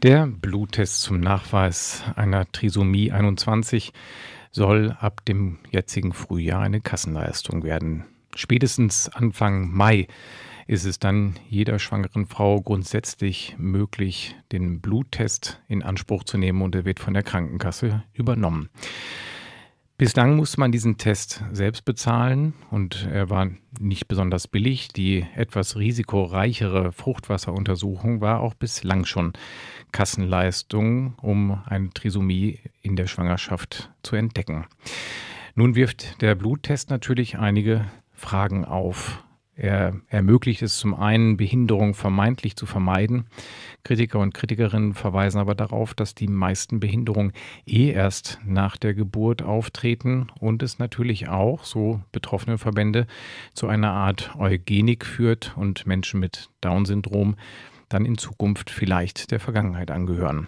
Der Bluttest zum Nachweis einer Trisomie 21 soll ab dem jetzigen Frühjahr eine Kassenleistung werden. Spätestens Anfang Mai ist es dann jeder schwangeren Frau grundsätzlich möglich, den Bluttest in Anspruch zu nehmen und er wird von der Krankenkasse übernommen. Bislang musste man diesen Test selbst bezahlen und er war nicht besonders billig. Die etwas risikoreichere Fruchtwasseruntersuchung war auch bislang schon Kassenleistung, um eine Trisomie in der Schwangerschaft zu entdecken. Nun wirft der Bluttest natürlich einige Fragen auf. Er ermöglicht es zum einen, Behinderung vermeintlich zu vermeiden. Kritiker und Kritikerinnen verweisen aber darauf, dass die meisten Behinderungen eh erst nach der Geburt auftreten und es natürlich auch, so betroffene Verbände, zu einer Art Eugenik führt und Menschen mit Down-Syndrom dann in Zukunft vielleicht der Vergangenheit angehören.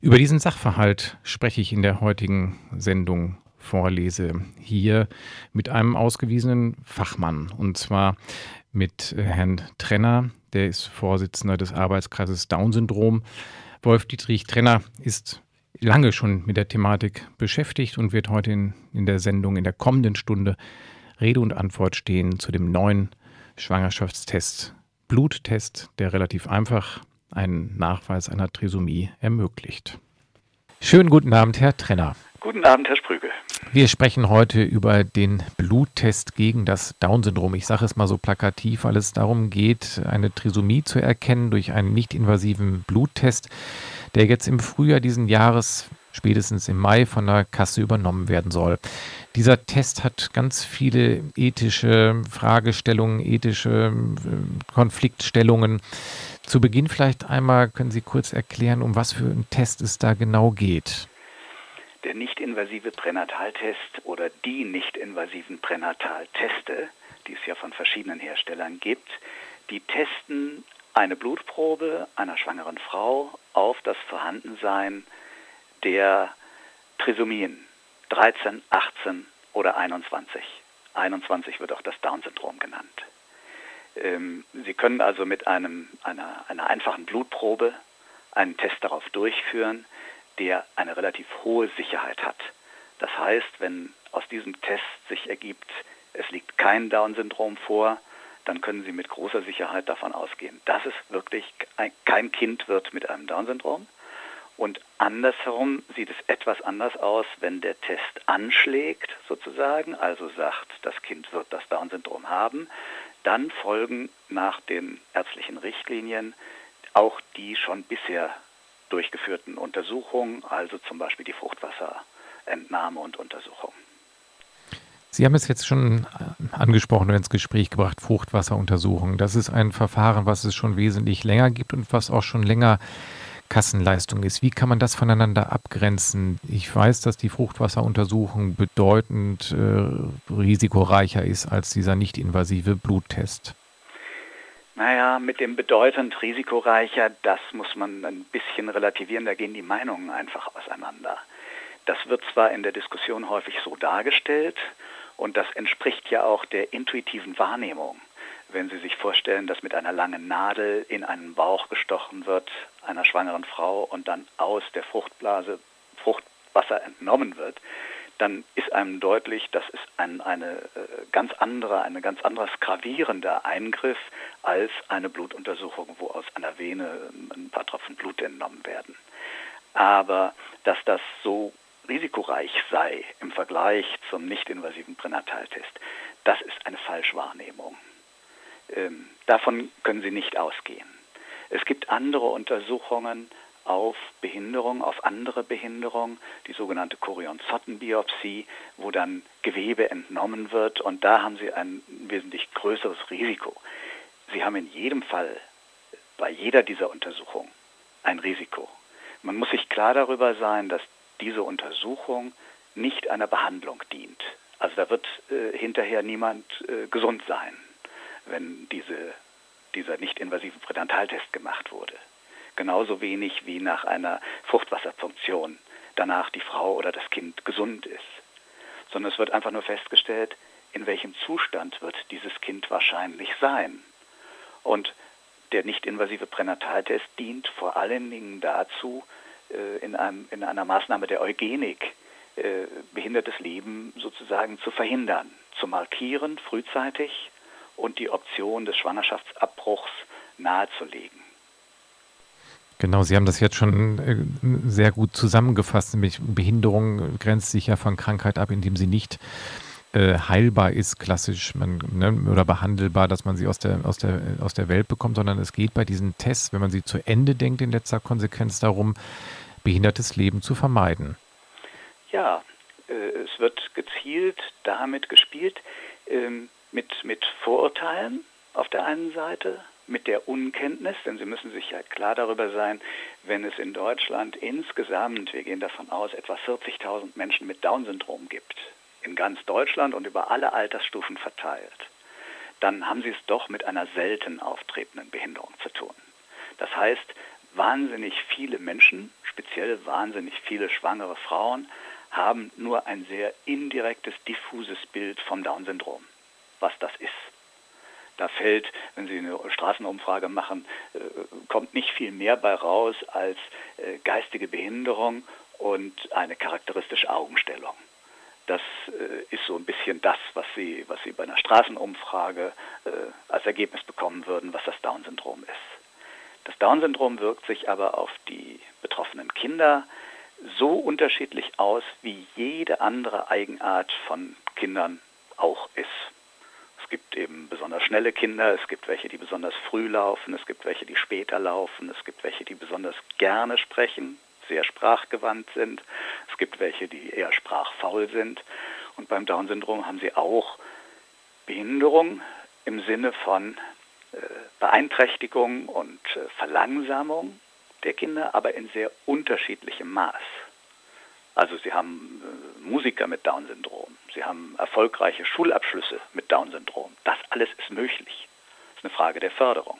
Über diesen Sachverhalt spreche ich in der heutigen Sendung vorlese. Hier mit einem ausgewiesenen Fachmann und zwar mit äh, Herrn Trenner, der ist Vorsitzender des Arbeitskreises Down-Syndrom. Wolf Dietrich Trenner ist lange schon mit der Thematik beschäftigt und wird heute in, in der Sendung in der kommenden Stunde Rede und Antwort stehen zu dem neuen Schwangerschaftstest, Bluttest, der relativ einfach einen Nachweis einer Trisomie ermöglicht. Schönen guten Abend, Herr Trenner. Guten Abend, Herr Sprügel. Wir sprechen heute über den Bluttest gegen das Down-Syndrom. Ich sage es mal so plakativ, weil es darum geht, eine Trisomie zu erkennen durch einen nicht-invasiven Bluttest, der jetzt im Frühjahr diesen Jahres, spätestens im Mai, von der Kasse übernommen werden soll. Dieser Test hat ganz viele ethische Fragestellungen, ethische äh, Konfliktstellungen. Zu Beginn vielleicht einmal können Sie kurz erklären, um was für einen Test es da genau geht. Der nicht-invasive Pränataltest oder die nicht-invasiven Pränatalteste, die es ja von verschiedenen Herstellern gibt, die testen eine Blutprobe einer schwangeren Frau auf das Vorhandensein der Trisomien 13, 18 oder 21. 21 wird auch das Down-Syndrom genannt. Ähm, Sie können also mit einem, einer, einer einfachen Blutprobe einen Test darauf durchführen, der eine relativ hohe Sicherheit hat. Das heißt, wenn aus diesem Test sich ergibt, es liegt kein Down-Syndrom vor, dann können Sie mit großer Sicherheit davon ausgehen, dass es wirklich kein Kind wird mit einem Down-Syndrom. Und andersherum sieht es etwas anders aus, wenn der Test anschlägt, sozusagen, also sagt, das Kind wird das Down-Syndrom haben. Dann folgen nach den ärztlichen Richtlinien auch die schon bisher durchgeführten Untersuchungen, also zum Beispiel die Fruchtwasserentnahme und Untersuchung. Sie haben es jetzt schon äh, angesprochen und ins Gespräch gebracht, Fruchtwasseruntersuchung. Das ist ein Verfahren, was es schon wesentlich länger gibt und was auch schon länger Kassenleistung ist. Wie kann man das voneinander abgrenzen? Ich weiß, dass die Fruchtwasseruntersuchung bedeutend äh, risikoreicher ist als dieser nicht-invasive Bluttest. Naja, mit dem bedeutend risikoreicher, das muss man ein bisschen relativieren, da gehen die Meinungen einfach auseinander. Das wird zwar in der Diskussion häufig so dargestellt und das entspricht ja auch der intuitiven Wahrnehmung. Wenn Sie sich vorstellen, dass mit einer langen Nadel in einen Bauch gestochen wird, einer schwangeren Frau und dann aus der Fruchtblase Fruchtwasser entnommen wird, dann ist einem deutlich, das ist ein eine, äh, ganz andere, ein ganz anderes gravierender Eingriff als eine Blutuntersuchung, wo aus einer Vene ein paar Tropfen Blut entnommen werden. Aber dass das so risikoreich sei im Vergleich zum nicht-invasiven Pränataltest, das ist eine Falschwahrnehmung. Ähm, davon können Sie nicht ausgehen. Es gibt andere Untersuchungen, auf Behinderung, auf andere Behinderung, die sogenannte Chorion-Zotten-Biopsie, wo dann Gewebe entnommen wird und da haben Sie ein wesentlich größeres Risiko. Sie haben in jedem Fall bei jeder dieser Untersuchungen ein Risiko. Man muss sich klar darüber sein, dass diese Untersuchung nicht einer Behandlung dient. Also da wird äh, hinterher niemand äh, gesund sein, wenn diese, dieser nicht-invasive Pränataltest gemacht wurde. Genauso wenig wie nach einer Fruchtwasserfunktion danach die Frau oder das Kind gesund ist. Sondern es wird einfach nur festgestellt, in welchem Zustand wird dieses Kind wahrscheinlich sein. Und der nicht-invasive Pränataltest dient vor allen Dingen dazu, äh, in, einem, in einer Maßnahme der Eugenik äh, behindertes Leben sozusagen zu verhindern, zu markieren frühzeitig und die Option des Schwangerschaftsabbruchs nahezulegen. Genau, Sie haben das jetzt schon äh, sehr gut zusammengefasst, nämlich Behinderung grenzt sich ja von Krankheit ab, indem sie nicht äh, heilbar ist, klassisch man, ne, oder behandelbar, dass man sie aus der, aus, der, aus der Welt bekommt, sondern es geht bei diesen Tests, wenn man sie zu Ende denkt, in letzter Konsequenz darum, behindertes Leben zu vermeiden. Ja, äh, es wird gezielt damit gespielt, ähm, mit, mit Vorurteilen auf der einen Seite, mit der Unkenntnis, denn Sie müssen sich ja klar darüber sein, wenn es in Deutschland insgesamt, wir gehen davon aus, etwa 40.000 Menschen mit Down-Syndrom gibt, in ganz Deutschland und über alle Altersstufen verteilt, dann haben Sie es doch mit einer selten auftretenden Behinderung zu tun. Das heißt, wahnsinnig viele Menschen, speziell wahnsinnig viele schwangere Frauen, haben nur ein sehr indirektes, diffuses Bild vom Down-Syndrom, was das ist. Da fällt, wenn Sie eine Straßenumfrage machen, äh, kommt nicht viel mehr bei raus als äh, geistige Behinderung und eine charakteristische Augenstellung. Das äh, ist so ein bisschen das, was Sie, was Sie bei einer Straßenumfrage als Ergebnis bekommen würden, was das Down-Syndrom ist. Das Down-Syndrom wirkt sich aber auf die betroffenen Kinder so unterschiedlich aus, wie jede andere Eigenart von Kindern auch ist gibt eben besonders schnelle Kinder, es gibt welche, die besonders früh laufen, es gibt welche, die später laufen, es gibt welche, die besonders gerne sprechen, sehr sprachgewandt sind, es gibt welche, die eher sprachfaul sind. Und beim Down-Syndrom haben sie auch Behinderung im Sinne von äh, Beeinträchtigung und äh, Verlangsamung der Kinder, aber in sehr unterschiedlichem Maß. Also sie haben äh, Musiker mit Down-Syndrom, sie haben erfolgreiche Schulabschlüsse mit Down-Syndrom. Das alles ist möglich. Das ist eine Frage der Förderung.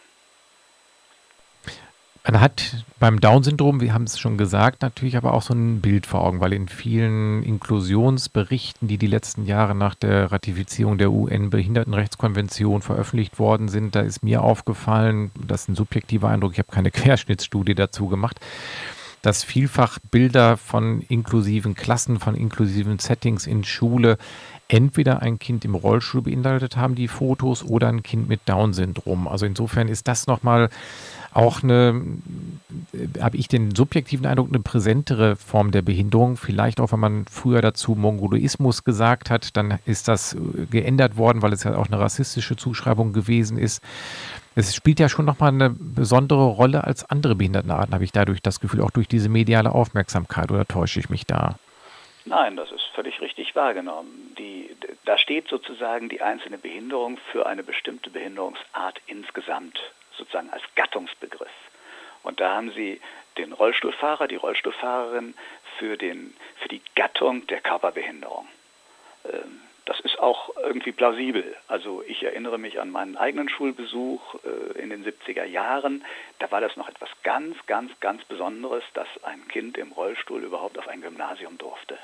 Man hat beim Down-Syndrom, wir haben es schon gesagt, natürlich aber auch so ein Bild vor Augen, weil in vielen Inklusionsberichten, die die letzten Jahre nach der Ratifizierung der UN-Behindertenrechtskonvention veröffentlicht worden sind, da ist mir aufgefallen, das ist ein subjektiver Eindruck, ich habe keine Querschnittsstudie dazu gemacht, dass vielfach Bilder von inklusiven Klassen, von inklusiven Settings in Schule entweder ein Kind im Rollstuhl beinhaltet haben, die Fotos, oder ein Kind mit Down-Syndrom. Also insofern ist das nochmal auch eine, äh, habe ich den subjektiven Eindruck, eine präsentere Form der Behinderung. Vielleicht auch, wenn man früher dazu Mongoloismus gesagt hat, dann ist das äh, geändert worden, weil es ja auch eine rassistische Zuschreibung gewesen ist. Es spielt ja schon nochmal eine besondere Rolle als andere Behindertenarten, habe ich dadurch das Gefühl, auch durch diese mediale Aufmerksamkeit, oder täusche ich mich da? Nein, das ist völlig richtig wahrgenommen. Die, da steht sozusagen die einzelne Behinderung für eine bestimmte Behinderungsart insgesamt, sozusagen als Gattungsbegriff. Und da haben Sie den Rollstuhlfahrer, die Rollstuhlfahrerin für, den, für die Gattung der Körperbehinderung. Ähm, das ist auch irgendwie plausibel. Also ich erinnere mich an meinen eigenen Schulbesuch äh, in den 70er Jahren. Da war das noch etwas ganz, ganz, ganz Besonderes, dass ein Kind im Rollstuhl überhaupt auf ein Gymnasium durfte.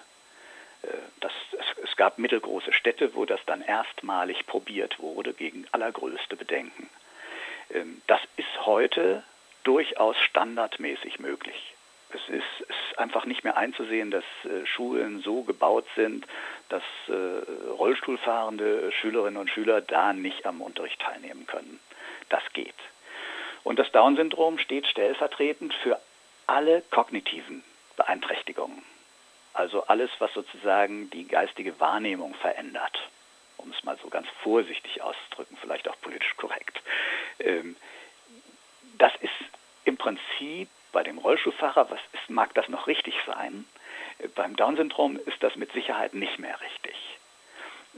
Äh, das, es, es gab mittelgroße Städte, wo das dann erstmalig probiert wurde, gegen allergrößte Bedenken. Ähm, das ist heute durchaus standardmäßig möglich. Es ist, ist, einfach nicht mehr einzusehen, dass äh, Schulen so gebaut sind, dass äh, Rollstuhlfahrende Schülerinnen und Schüler da nicht am Unterricht teilnehmen können. Das geht. Und das Down-Syndrom steht stellvertretend für alle kognitiven Beeinträchtigungen. Also alles, was sozusagen die geistige Wahrnehmung verändert, um es mal so ganz vorsichtig auszudrücken, vielleicht auch politisch korrekt. Ähm, das ist im Prinzip bei dem Rollstuhlfahrer, was ist, mag das noch richtig sein? Beim Down-Syndrom ist das mit Sicherheit nicht mehr richtig.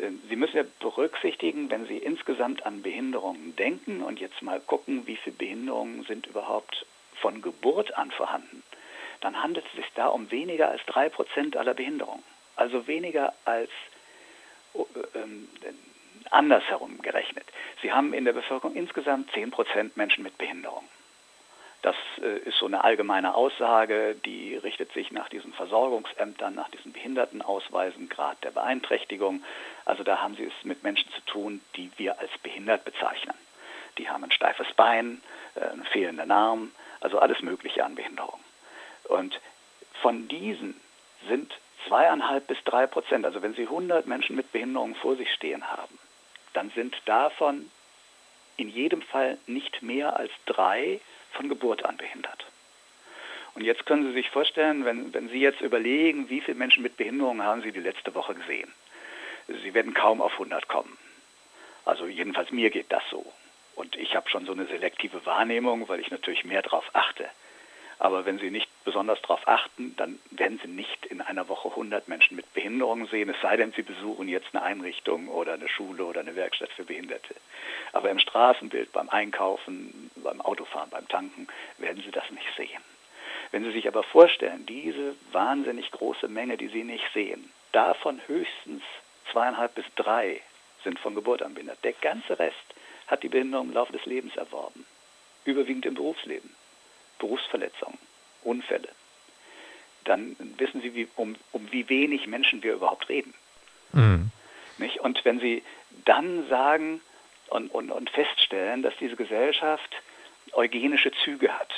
Ähm, Sie müssen ja berücksichtigen, wenn Sie insgesamt an Behinderungen denken und jetzt mal gucken, wie viele Behinderungen sind überhaupt von Geburt an vorhanden, dann handelt es sich da um weniger als drei Prozent aller Behinderungen. also weniger als äh, ähm, andersherum gerechnet. Sie haben in der Bevölkerung insgesamt 10 Prozent Menschen mit Behinderung. Das äh, ist so eine allgemeine Aussage, die richtet sich nach diesen Versorgungsämtern, nach diesen Behindertenausweisen, Grad der Beeinträchtigung. Also da haben Sie es mit Menschen zu tun, die wir als behindert bezeichnen. Die haben ein steifes Bein, äh, einen fehlenden Arm, also alles Mögliche an Behinderung. Und von diesen sind zweieinhalb bis drei Prozent, also wenn Sie 100 Menschen mit Behinderung vor sich stehen haben, dann sind davon in jedem Fall nicht mehr als drei von Geburt an behindert. Und jetzt können Sie sich vorstellen, wenn, wenn Sie jetzt überlegen, wie viele Menschen mit Behinderung haben Sie die letzte Woche gesehen. Sie werden kaum auf 100 kommen. Also jedenfalls mir geht das so. Und ich habe schon so eine selektive Wahrnehmung, weil ich natürlich mehr darauf achte. Aber wenn Sie nicht besonders darauf achten, dann werden Sie nicht in einer Woche 100 Menschen mit Behinderung sehen, es sei denn, Sie besuchen jetzt eine Einrichtung oder eine Schule oder eine Werkstatt für Behinderte. Aber im Straßenbild, beim Einkaufen, beim Autofahren, beim Tanken werden Sie das nicht sehen. Wenn Sie sich aber vorstellen, diese wahnsinnig große Menge, die Sie nicht sehen, davon höchstens zweieinhalb bis drei sind von Geburt an behindert. Der ganze Rest hat die Behinderung im Laufe des Lebens erworben, überwiegend im Berufsleben. Berufsverletzungen, Unfälle, dann wissen Sie, wie, um, um wie wenig Menschen wir überhaupt reden. Mhm. Nicht? Und wenn Sie dann sagen und, und, und feststellen, dass diese Gesellschaft eugenische Züge hat,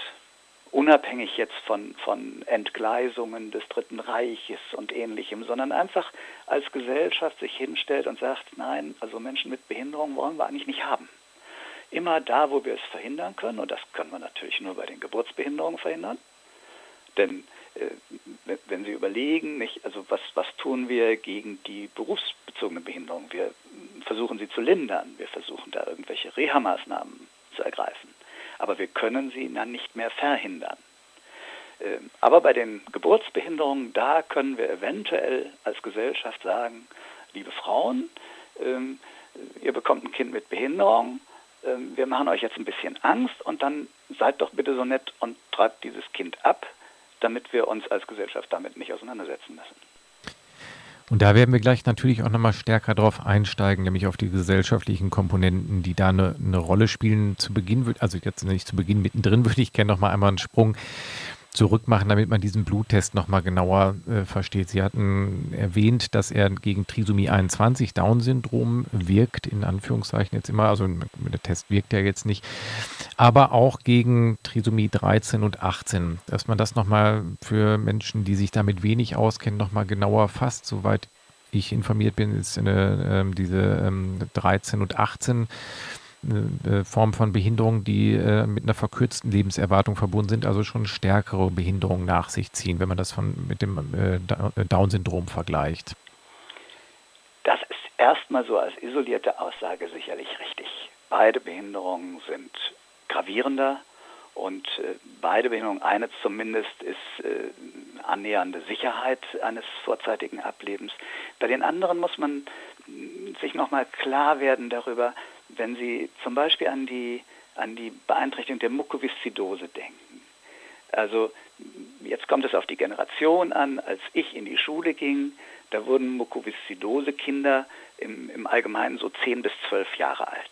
unabhängig jetzt von, von Entgleisungen des Dritten Reiches und ähnlichem, sondern einfach als Gesellschaft sich hinstellt und sagt, nein, also Menschen mit Behinderung wollen wir eigentlich nicht haben. Immer da, wo wir es verhindern können, und das können wir natürlich nur bei den Geburtsbehinderungen verhindern, denn äh, wenn Sie überlegen, nicht, also was, was tun wir gegen die berufsbezogene Behinderung? Wir versuchen sie zu lindern, wir versuchen da irgendwelche Reha-Maßnahmen zu ergreifen, aber wir können sie dann nicht mehr verhindern. Ähm, aber bei den Geburtsbehinderungen, da können wir eventuell als Gesellschaft sagen, liebe Frauen, ähm, ihr bekommt ein Kind mit Behinderung, wir machen euch jetzt ein bisschen Angst und dann seid doch bitte so nett und treibt dieses Kind ab, damit wir uns als Gesellschaft damit nicht auseinandersetzen müssen. Und da werden wir gleich natürlich auch nochmal stärker drauf einsteigen, nämlich auf die gesellschaftlichen Komponenten, die da eine, eine Rolle spielen. Zu Beginn, also jetzt nicht zu Beginn, mittendrin würde ich gerne nochmal einmal einen Sprung zurückmachen, damit man diesen Bluttest nochmal genauer äh, versteht. Sie hatten erwähnt, dass er gegen Trisomie 21 Down-Syndrom wirkt, in Anführungszeichen jetzt immer, also der Test wirkt ja jetzt nicht, aber auch gegen Trisomie 13 und 18. Dass man das nochmal für Menschen, die sich damit wenig auskennen, nochmal genauer fasst, soweit ich informiert bin, ist eine, äh, diese ähm, 13 und 18 eine Form von Behinderung, die äh, mit einer verkürzten Lebenserwartung verbunden sind, also schon stärkere Behinderungen nach sich ziehen, wenn man das von, mit dem äh, äh, Down-Syndrom vergleicht. Das ist erstmal so als isolierte Aussage sicherlich richtig. Beide Behinderungen sind gravierender und äh, beide Behinderungen, eine zumindest ist äh, annähernde Sicherheit eines vorzeitigen Ablebens. Bei den anderen muss man sich nochmal klar werden darüber, wenn Sie zum Beispiel an die, an die Beeinträchtigung der Mukoviszidose denken. Also jetzt kommt es auf die Generation an, als ich in die Schule ging, da wurden Mukoviszidose-Kinder im, im Allgemeinen so 10 bis 12 Jahre alt.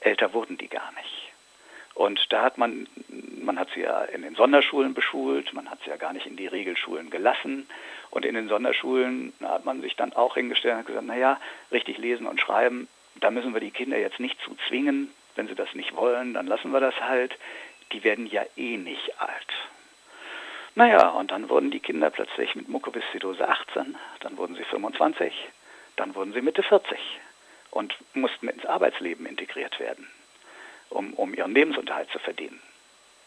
Älter wurden die gar nicht. Und da hat man, man hat sie ja in den Sonderschulen beschult, man hat sie ja gar nicht in die Regelschulen gelassen. Und in den Sonderschulen hat man sich dann auch hingestellt und gesagt, naja, richtig lesen und schreiben da müssen wir die Kinder jetzt nicht zu zwingen. Wenn sie das nicht wollen, dann lassen wir das halt. Die werden ja eh nicht alt. Naja, und dann wurden die Kinder plötzlich mit Mukoviszidose 18, dann wurden sie 25, dann wurden sie Mitte 40 und mussten ins Arbeitsleben integriert werden, um, um ihren Lebensunterhalt zu verdienen.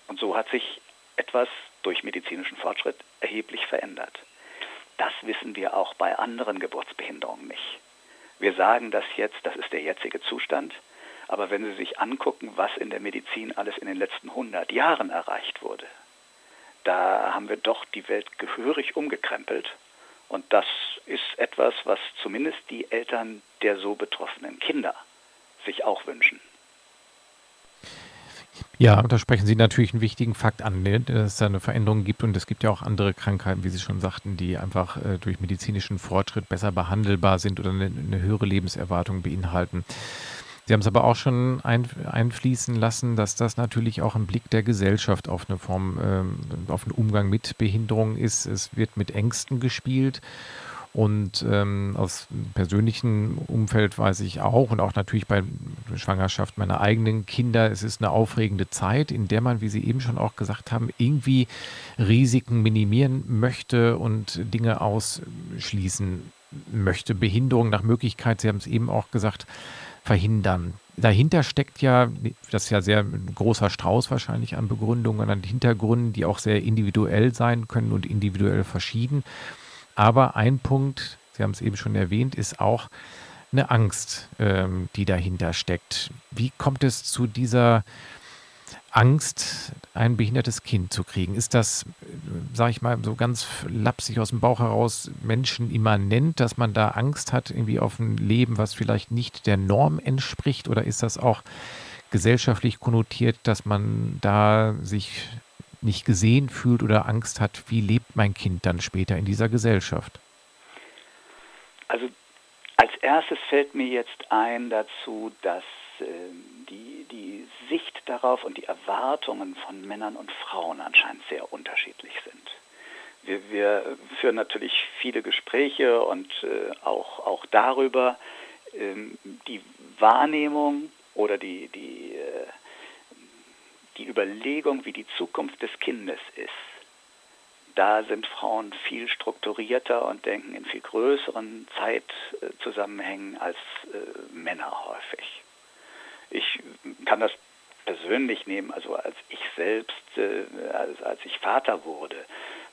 Und so hat sich etwas durch medizinischen Fortschritt erheblich verändert. Das wissen wir auch bei anderen Geburtsbehinderungen nicht. Wir sagen das jetzt, das ist der jetzige Zustand, aber wenn Sie sich angucken, was in der Medizin alles in den letzten 100 Jahren erreicht wurde, da haben wir doch die Welt gehörig umgekrempelt. Und das ist etwas, was zumindest die Eltern der so betroffenen Kinder sich auch wünschen. Ja, da sprechen Sie natürlich einen wichtigen Fakt an, ne? dass es da eine Veränderung gibt und es gibt ja auch andere Krankheiten, wie Sie schon sagten, die einfach äh, durch medizinischen Fortschritt besser behandelbar sind oder eine, eine höhere Lebenserwartung beinhalten. Sie haben es aber auch schon ein, einfließen lassen, dass das natürlich auch ein Blick der Gesellschaft auf eine Form, ähm, auf einen Umgang mit Behinderung ist. Es wird mit Ängsten gespielt und ähm, aus persönlichem Umfeld weiß ich auch und auch natürlich bei Schwangerschaft meiner eigenen Kinder, es ist eine aufregende Zeit, in der man, wie Sie eben schon auch gesagt haben, irgendwie Risiken minimieren möchte und Dinge ausschließen möchte. Behinderung nach Möglichkeit, Sie haben es eben auch gesagt, verhindern. Dahinter steckt ja, das ist ja sehr ein großer Strauß wahrscheinlich an Begründungen, an Hintergründen, die auch sehr individuell sein können und individuell verschieden. Aber ein Punkt, Sie haben es eben schon erwähnt, ist auch eine Angst, ähm, die dahinter steckt. Wie kommt es zu dieser Angst, ein behindertes Kind zu kriegen? Ist das, sage ich mal, so ganz lapsig aus dem Bauch heraus Menschen immanent, dass man da Angst hat irgendwie auf ein Leben, was vielleicht nicht der Norm entspricht? Oder ist das auch gesellschaftlich konnotiert, dass man da sich nicht gesehen fühlt oder Angst hat, wie lebt mein Kind dann später in dieser Gesellschaft? Also als erstes fällt mir jetzt ein dazu, dass äh, die, die Sicht darauf und die Erwartungen von Männern und Frauen anscheinend sehr unterschiedlich sind. Wir, wir führen natürlich viele Gespräche und äh, auch, auch darüber, ähm, die Wahrnehmung oder die, die äh, die Überlegung, wie die Zukunft des Kindes ist, da sind Frauen viel strukturierter und denken in viel größeren Zeitzusammenhängen als äh, Männer häufig. Ich kann das persönlich nehmen, also als ich selbst, äh, als, als ich Vater wurde,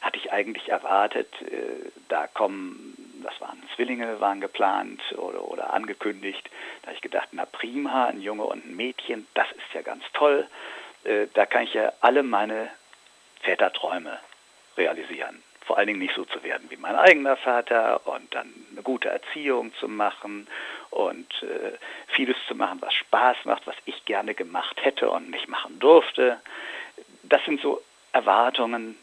hatte ich eigentlich erwartet, äh, da kommen, das waren Zwillinge, waren geplant oder, oder angekündigt. Da habe ich gedacht, na prima, ein Junge und ein Mädchen, das ist ja ganz toll. Äh, da kann ich ja alle meine Väterträume realisieren. Vor allen Dingen nicht so zu werden wie mein eigener Vater und dann eine gute Erziehung zu machen und äh, vieles zu machen, was Spaß macht, was ich gerne gemacht hätte und nicht machen durfte. Das sind so Erwartungen,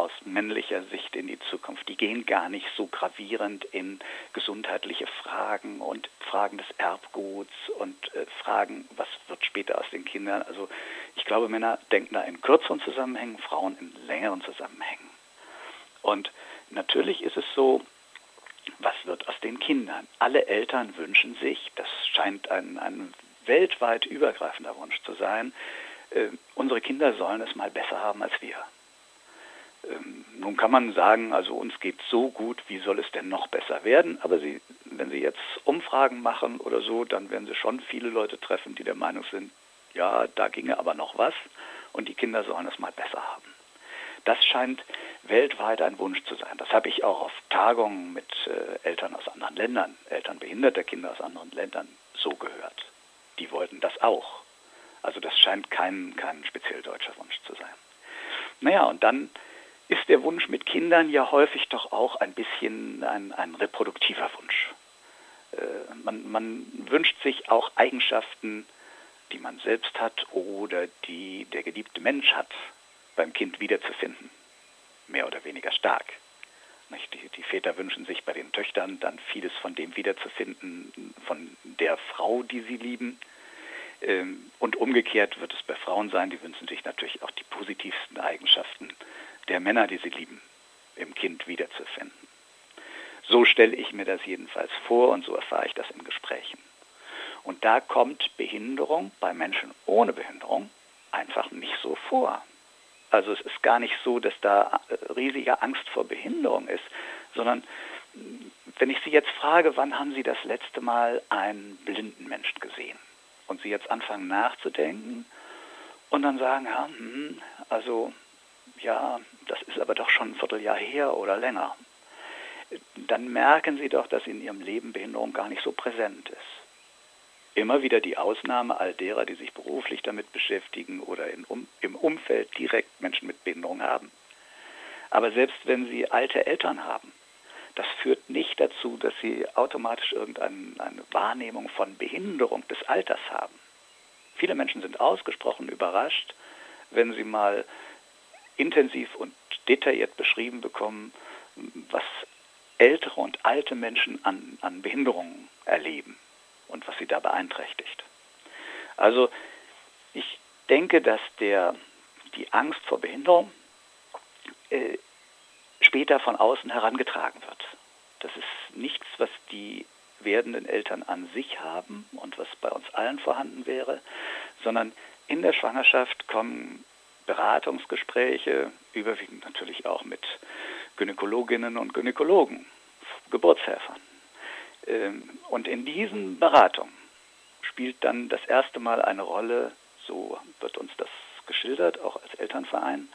aus männlicher Sicht in die Zukunft. Die gehen gar nicht so gravierend in gesundheitliche Fragen und Fragen des Erbguts und äh, Fragen, was wird später aus den Kindern. Also ich glaube, Männer denken da in kürzeren Zusammenhängen, Frauen in längeren Zusammenhängen. Und natürlich ist es so, was wird aus den Kindern? Alle Eltern wünschen sich, das scheint ein, ein weltweit übergreifender Wunsch zu sein, äh, unsere Kinder sollen es mal besser haben als wir. Ähm, nun kann man sagen, also uns geht so gut, wie soll es denn noch besser werden? Aber Sie, wenn Sie jetzt Umfragen machen oder so, dann werden Sie schon viele Leute treffen, die der Meinung sind, ja, da ginge aber noch was und die Kinder sollen es mal besser haben. Das scheint weltweit ein Wunsch zu sein. Das habe ich auch auf Tagungen mit äh, Eltern aus anderen Ländern, Eltern behinderter Kinder aus anderen Ländern so gehört. Die wollten das auch. Also das scheint kein, kein speziell deutscher Wunsch zu sein. Naja, und dann ist der Wunsch mit Kindern ja häufig doch auch ein bisschen ein, ein reproduktiver Wunsch. Äh, man, man wünscht sich auch Eigenschaften, die man selbst hat oder die der geliebte Mensch hat, beim Kind wiederzufinden. Mehr oder weniger stark. Die, Väter wünschen sich bei den Töchtern dann vieles von dem wiederzufinden, von der Frau, die sie lieben. Ähm, und umgekehrt wird es bei Frauen sein, die wünschen sich natürlich auch die positivsten Eigenschaften der Männer, die sie lieben, im Kind wiederzufinden. So stelle ich mir das jedenfalls vor und so erfahre ich das in Gesprächen. Und da kommt Behinderung bei Menschen ohne Behinderung einfach nicht so vor. Also es ist gar nicht so, dass da äh, riesige Angst vor Behinderung ist, sondern wenn ich Sie jetzt frage, wann haben Sie das letzte Mal einen blinden Menschen gesehen? Und Sie jetzt anfangen nachzudenken und dann sagen, ja, hm, also ja, das ist aber doch schon ein Vierteljahr her oder länger, dann merken Sie doch, dass in Ihrem Leben Behinderung gar nicht so präsent ist. Immer wieder die Ausnahme all derer, die sich beruflich damit beschäftigen oder um, im Umfeld direkt Menschen mit Behinderung haben. Aber selbst wenn Sie alte Eltern haben, das führt nicht dazu, dass Sie automatisch irgendeine Wahrnehmung von Behinderung des Alters haben. Viele Menschen sind ausgesprochen überrascht, wenn sie mal intensiv und detailliert beschrieben bekommen, was ältere und alte Menschen an, an Behinderungen erleben und was sie da beeinträchtigt. Also ich denke, dass der, die Angst vor Behinderung äh, später von außen herangetragen wird. Das ist nichts, was die werdenden Eltern an sich haben und was bei uns allen vorhanden wäre, sondern in der Schwangerschaft kommen Beratungsgespräche, überwiegend natürlich auch mit Gynäkologinnen und Gynäkologen, Geburtshelfern. Ähm, und in diesen Beratungen spielt dann das erste Mal eine Rolle, so wird uns das geschildert, auch als Elternverein,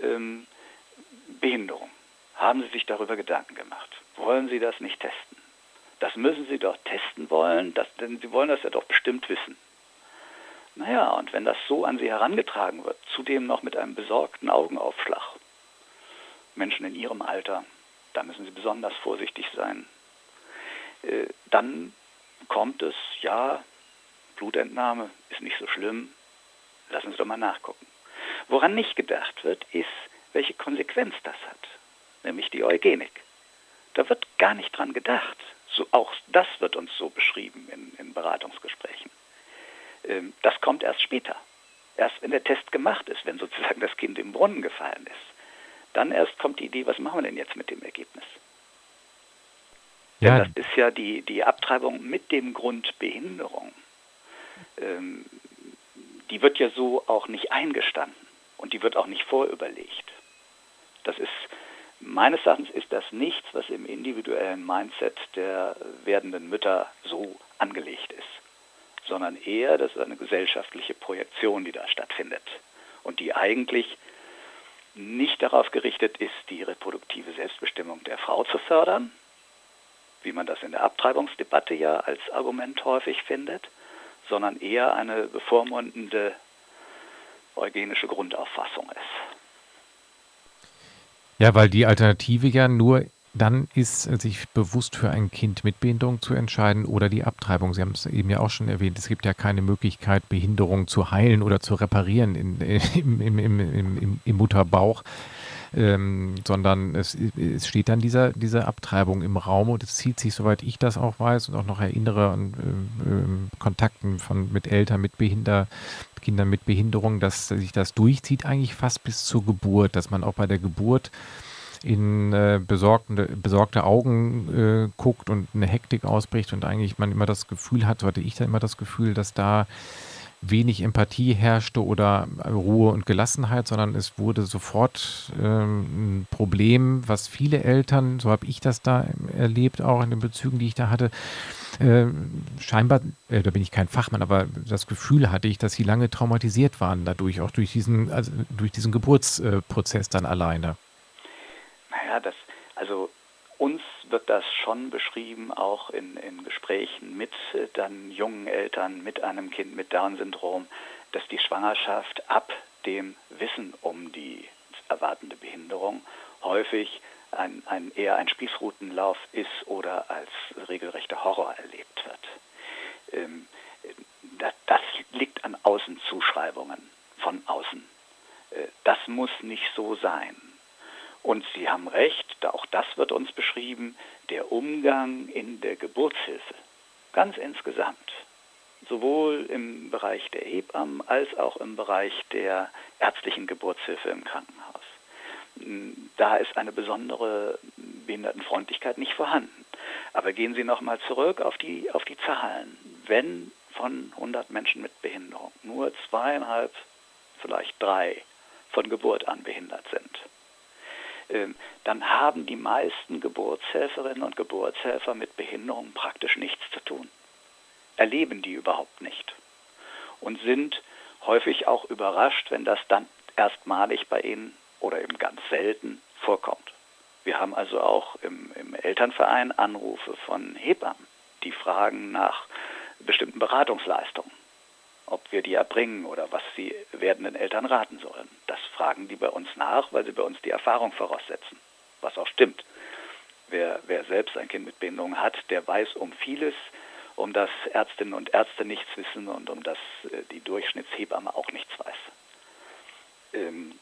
ähm, Behinderung. Haben Sie sich darüber Gedanken gemacht? Wollen Sie das nicht testen? Das müssen Sie doch testen wollen, das, denn Sie wollen das ja doch bestimmt wissen. Naja, und wenn das so an Sie herangetragen wird, zudem noch mit einem besorgten Augenaufschlag, Menschen in Ihrem Alter, da müssen Sie besonders vorsichtig sein, äh, dann kommt es, ja, Blutentnahme ist nicht so schlimm, lassen Sie doch mal nachgucken. Woran nicht gedacht wird, ist, welche Konsequenz das hat, nämlich die Eugenik. Da wird gar nicht dran gedacht. So, auch das wird uns so beschrieben in, in Beratungsgesprächen. Ähm, das kommt erst später. Erst wenn der Test gemacht ist, wenn sozusagen das Kind im Brunnen gefallen ist. Dann erst kommt die Idee, was machen wir denn jetzt mit dem Ergebnis? Ja. Denn das ist ja die, die Abtreibung mit dem Grund Behinderung. Ähm, die wird ja so auch nicht eingestanden und die wird auch nicht vorüberlegt. Das ist Meines Erachtens ist das nichts, was im individuellen Mindset der werdenden Mütter so angelegt ist, sondern eher, das ist eine gesellschaftliche Projektion, die da stattfindet und die eigentlich nicht darauf gerichtet ist, die reproduktive Selbstbestimmung der Frau zu fördern, wie man das in der Abtreibungsdebatte ja als Argument häufig findet, sondern eher eine bevormundende eugenische Grundauffassung ist. Ja, weil die Alternative ja nur dann ist, sich bewusst für ein Kind mit Behinderung zu entscheiden oder die Abtreibung. Sie haben es eben ja auch schon erwähnt, es gibt ja keine Möglichkeit, Behinderung zu heilen oder zu reparieren in, im, im, im, im, Mutterbauch, ähm, sondern es, es, steht dann dieser, diese Abtreibung im Raum und es zieht sich, soweit ich das auch weiß und auch noch erinnere an äh, Kontakten von, mit Eltern mit Behinder, Kindern mit Behinderung, dass sich das durchzieht eigentlich fast bis zur Geburt, dass man auch bei der Geburt in äh, besorgte, besorgte Augen äh, guckt und eine Hektik ausbricht und eigentlich man immer das Gefühl hat, so hatte ich da immer das Gefühl, dass da wenig Empathie herrschte oder Ruhe und Gelassenheit, sondern es wurde sofort ähm, ein Problem, was viele Eltern, so habe ich das da erlebt, auch in den Bezügen, die ich da hatte, äh, scheinbar, äh, da bin ich kein Fachmann, aber das Gefühl hatte ich, dass sie lange traumatisiert waren dadurch, auch durch diesen, also durch diesen Geburtsprozess dann alleine. Naja, das, also uns wird das schon beschrieben, auch in, in Gesprächen mit äh, dann jungen Eltern, mit einem Kind mit Down-Syndrom, dass die Schwangerschaft ab dem Wissen um die erwartende Behinderung häufig ein, ein, eher ein Spießrutenlauf ist oder als regelrechter Horror erlebt wird. Ähm, das, das, liegt an Außenzuschreibungen von außen. Äh, das muss nicht so sein. Und Sie haben recht, auch das wird uns beschrieben, der Umgang in der Geburtshilfe, ganz insgesamt, sowohl im Bereich der Hebammen als auch im Bereich der ärztlichen Geburtshilfe im Krankenhaus. Da ist eine besondere Behindertenfreundlichkeit nicht vorhanden. Aber gehen Sie nochmal zurück auf die, auf die Zahlen. Wenn von 100 Menschen mit Behinderung nur zweieinhalb, vielleicht drei von Geburt an behindert sind, dann haben die meisten Geburtshelferinnen und Geburtshelfer mit Behinderung praktisch nichts zu tun. Erleben die überhaupt nicht. Und sind häufig auch überrascht, wenn das dann erstmalig bei ihnen oder eben ganz selten vorkommt. Wir haben also auch im, im Elternverein Anrufe von Hebammen, die fragen nach bestimmten Beratungsleistungen ob wir die erbringen oder was sie werdenden Eltern raten sollen. Das fragen die bei uns nach, weil sie bei uns die Erfahrung voraussetzen, was auch stimmt. Wer, wer selbst ein Kind mit Behinderung hat, der weiß um vieles um das Ärztinnen und Ärzte nichts wissen und um das äh, die Durchschnittshebamme auch nichts weiß. Ähm,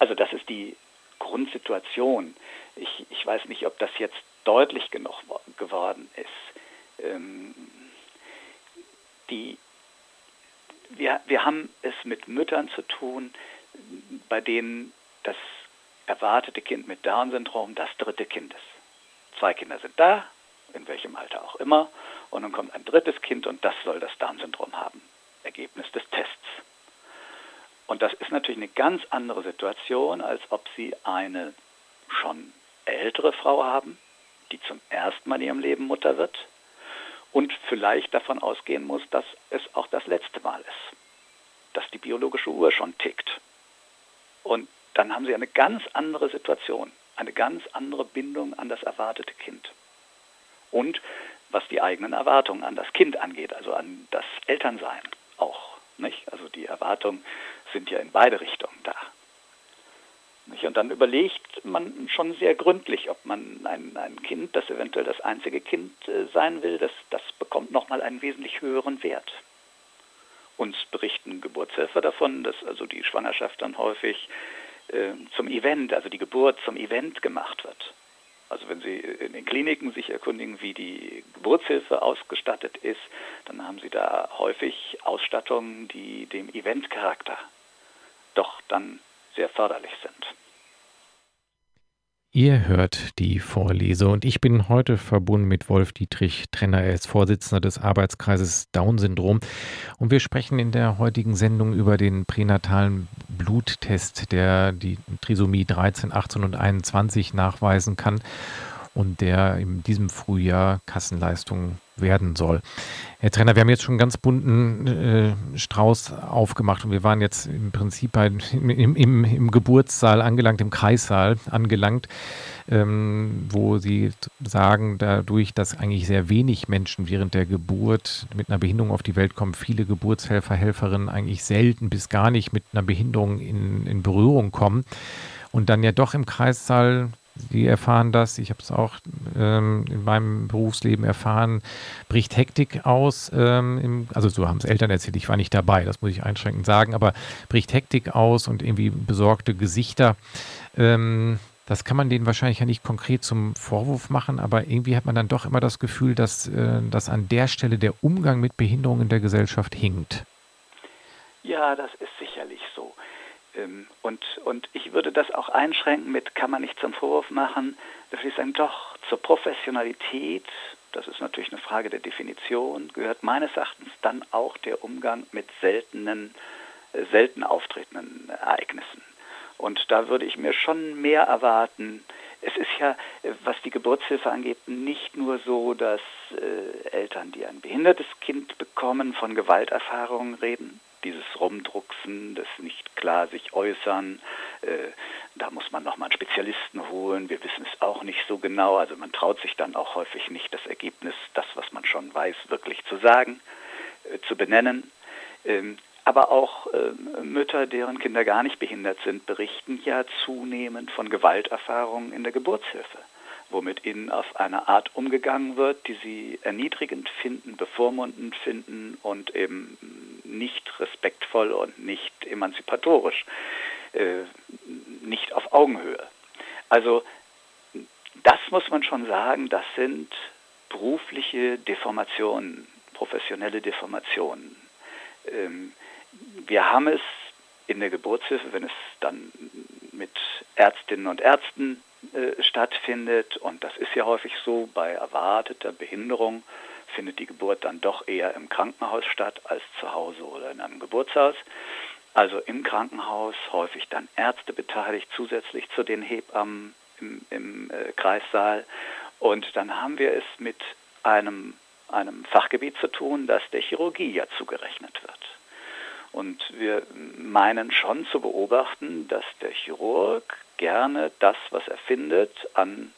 also das ist die Grundsituation. Ich, ich weiß nicht, ob das jetzt deutlich genug geworden ist. Ähm, die, wir, wir haben es mit Müttern zu tun, bei denen das erwartete Kind mit Down-Syndrom das dritte Kind ist. Zwei Kinder sind da, in welchem Alter auch immer, und dann kommt ein drittes Kind und das soll das Down-Syndrom haben. Ergebnis des Tests. Und das ist natürlich eine ganz andere Situation, als ob Sie eine schon ältere Frau haben, die zum ersten Mal in ihrem Leben Mutter wird und vielleicht davon ausgehen muss, dass es auch das letzte Mal ist, dass die biologische Uhr schon tickt. Und dann haben Sie eine ganz andere Situation, eine ganz andere Bindung an das erwartete Kind. Und was die eigenen Erwartungen an das Kind angeht, also an das Elternsein auch. Nicht? Also die Erwartungen sind ja in beide Richtungen da. Nicht? Und dann überlegt man schon sehr gründlich, ob man ein, ein Kind, das eventuell das einzige Kind äh, sein will, das, das bekommt nochmal einen wesentlich höheren Wert. Uns berichten Geburtshelfer davon, dass also die Schwangerschaft dann häufig äh, zum Event, also die Geburt zum Event gemacht wird. Also wenn Sie in den Kliniken sich erkundigen, wie die Geburtshilfe ausgestattet ist, dann haben Sie da häufig Ausstattungen, die dem Eventcharakter doch dann sehr förderlich sind. Ihr hört die Vorlese und ich bin heute verbunden mit Wolf Dietrich Trenner. Er ist Vorsitzender des Arbeitskreises Down-Syndrom und wir sprechen in der heutigen Sendung über den pränatalen Bluttest, der die Trisomie 13, 18 und 21 nachweisen kann und der in diesem Frühjahr Kassenleistungen werden soll. Herr Trainer, wir haben jetzt schon einen ganz bunten äh, Strauß aufgemacht und wir waren jetzt im Prinzip bei, im, im, im, Geburtssaal angelangt, im Kreissaal angelangt, ähm, wo Sie sagen, dadurch, dass eigentlich sehr wenig Menschen während der Geburt mit einer Behinderung auf die Welt kommen, viele Geburtshelfer, Helferinnen eigentlich selten bis gar nicht mit einer Behinderung in, in Berührung kommen und dann ja doch im Kreissaal Sie erfahren das, ich habe es auch ähm, in meinem Berufsleben erfahren, bricht Hektik aus. Ähm, im, also so haben es Eltern erzählt, ich war nicht dabei, das muss ich einschränkend sagen, aber bricht Hektik aus und irgendwie besorgte Gesichter. Ähm, das kann man denen wahrscheinlich ja nicht konkret zum Vorwurf machen, aber irgendwie hat man dann doch immer das Gefühl, dass, äh, dass an der Stelle der Umgang mit Behinderungen in der Gesellschaft hinkt. Ja, das ist sicherlich so. Ähm, und, und ich würde das auch einschränken mit, kann man nicht zum Vorwurf machen, da würde ich sagen, doch, zur Professionalität, das ist natürlich eine Frage der Definition, gehört meines Erachtens dann auch der Umgang mit seltenen, äh, selten auftretenden Ereignissen. Und da würde ich mir schon mehr erwarten. Es ist ja, äh, was die Geburtshilfe angeht, nicht nur so, dass äh, Eltern, die ein behindertes Kind bekommen, von Gewalterfahrungen reden, dieses Rumdrucksen, das nicht klar sich äußern. Äh, da muss man nochmal einen Spezialisten holen. Wir wissen es auch nicht so genau. Also man traut sich dann auch häufig nicht, das Ergebnis, das, was man schon weiß, wirklich zu sagen, äh, zu benennen. Ähm, aber auch äh, Mütter, deren Kinder gar nicht behindert sind, berichten ja zunehmend von Gewalterfahrungen in der Geburtshilfe womit ihnen auf eine Art umgegangen wird, die sie erniedrigend finden, bevormundend finden und eben nicht respektvoll und nicht emanzipatorisch, äh, nicht auf Augenhöhe. Also das muss man schon sagen, das sind berufliche Deformationen, professionelle Deformationen. Ähm, wir haben es in der Geburtshilfe, wenn es dann mit Ärztinnen und Ärzten äh, stattfindet. Und das ist ja häufig so, bei erwarteter Behinderung findet die Geburt dann doch eher im Krankenhaus statt als zu Hause oder in einem Geburtshaus. Also im Krankenhaus häufig dann Ärzte beteiligt, zusätzlich zu den Hebammen im, im äh, Kreissaal. Und dann haben wir es mit einem, einem Fachgebiet zu tun, das der Chirurgie ja zugerechnet wird. Und wir meinen schon zu beobachten, dass der Chirurg gerne das, was er findet, an